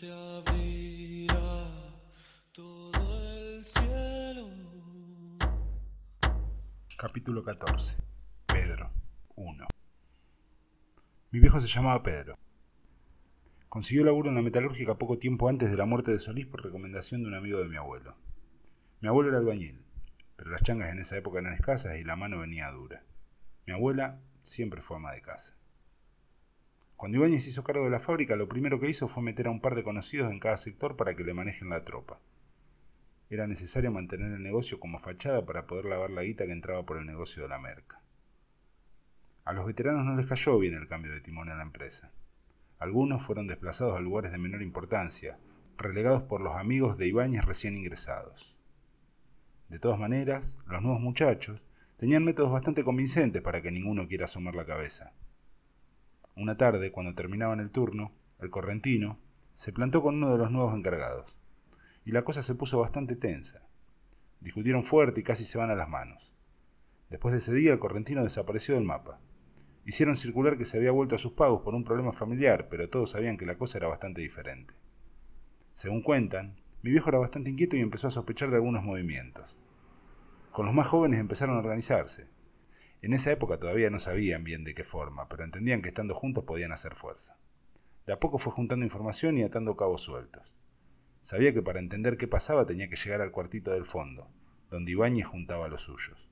se abrirá todo el cielo. Capítulo 14. Pedro 1. Mi viejo se llamaba Pedro. Consiguió laburo en la metalúrgica poco tiempo antes de la muerte de Solís por recomendación de un amigo de mi abuelo. Mi abuelo era albañil, pero las changas en esa época eran escasas y la mano venía dura. Mi abuela siempre fue ama de casa. Cuando Ibáñez hizo cargo de la fábrica, lo primero que hizo fue meter a un par de conocidos en cada sector para que le manejen la tropa. Era necesario mantener el negocio como fachada para poder lavar la guita que entraba por el negocio de la merca. A los veteranos no les cayó bien el cambio de timón en la empresa. Algunos fueron desplazados a lugares de menor importancia, relegados por los amigos de Ibáñez recién ingresados. De todas maneras, los nuevos muchachos tenían métodos bastante convincentes para que ninguno quiera asomar la cabeza. Una tarde, cuando terminaban el turno, el correntino se plantó con uno de los nuevos encargados, y la cosa se puso bastante tensa. Discutieron fuerte y casi se van a las manos. Después de ese día, el correntino desapareció del mapa. Hicieron circular que se había vuelto a sus pagos por un problema familiar, pero todos sabían que la cosa era bastante diferente. Según cuentan, mi viejo era bastante inquieto y empezó a sospechar de algunos movimientos. Con los más jóvenes empezaron a organizarse, en esa época todavía no sabían bien de qué forma, pero entendían que estando juntos podían hacer fuerza. De a poco fue juntando información y atando cabos sueltos. Sabía que para entender qué pasaba tenía que llegar al cuartito del fondo, donde Ibáñez juntaba a los suyos.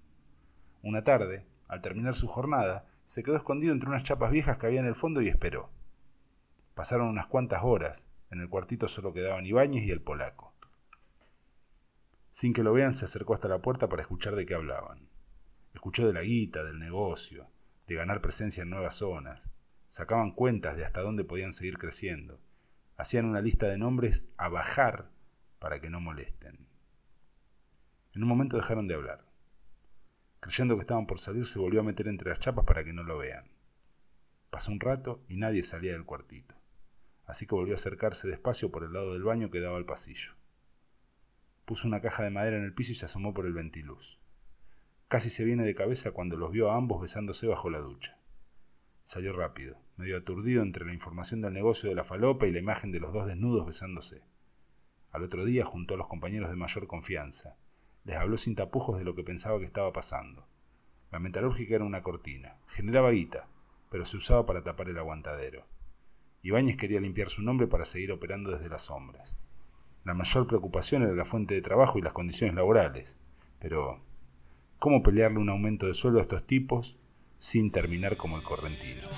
Una tarde, al terminar su jornada, se quedó escondido entre unas chapas viejas que había en el fondo y esperó. Pasaron unas cuantas horas, en el cuartito solo quedaban Ibáñez y el polaco. Sin que lo vean, se acercó hasta la puerta para escuchar de qué hablaban. Escuchó de la guita, del negocio, de ganar presencia en nuevas zonas. Sacaban cuentas de hasta dónde podían seguir creciendo. Hacían una lista de nombres a bajar para que no molesten. En un momento dejaron de hablar. Creyendo que estaban por salir, se volvió a meter entre las chapas para que no lo vean. Pasó un rato y nadie salía del cuartito, así que volvió a acercarse despacio por el lado del baño que daba al pasillo. Puso una caja de madera en el piso y se asomó por el ventiluz. Casi se viene de cabeza cuando los vio a ambos besándose bajo la ducha. Salió rápido, medio aturdido entre la información del negocio de la falopa y la imagen de los dos desnudos besándose. Al otro día juntó a los compañeros de mayor confianza. Les habló sin tapujos de lo que pensaba que estaba pasando. La metalúrgica era una cortina, generaba guita, pero se usaba para tapar el aguantadero. Ibáñez quería limpiar su nombre para seguir operando desde las sombras. La mayor preocupación era la fuente de trabajo y las condiciones laborales, pero ¿Cómo pelearle un aumento de sueldo a estos tipos sin terminar como el correntino?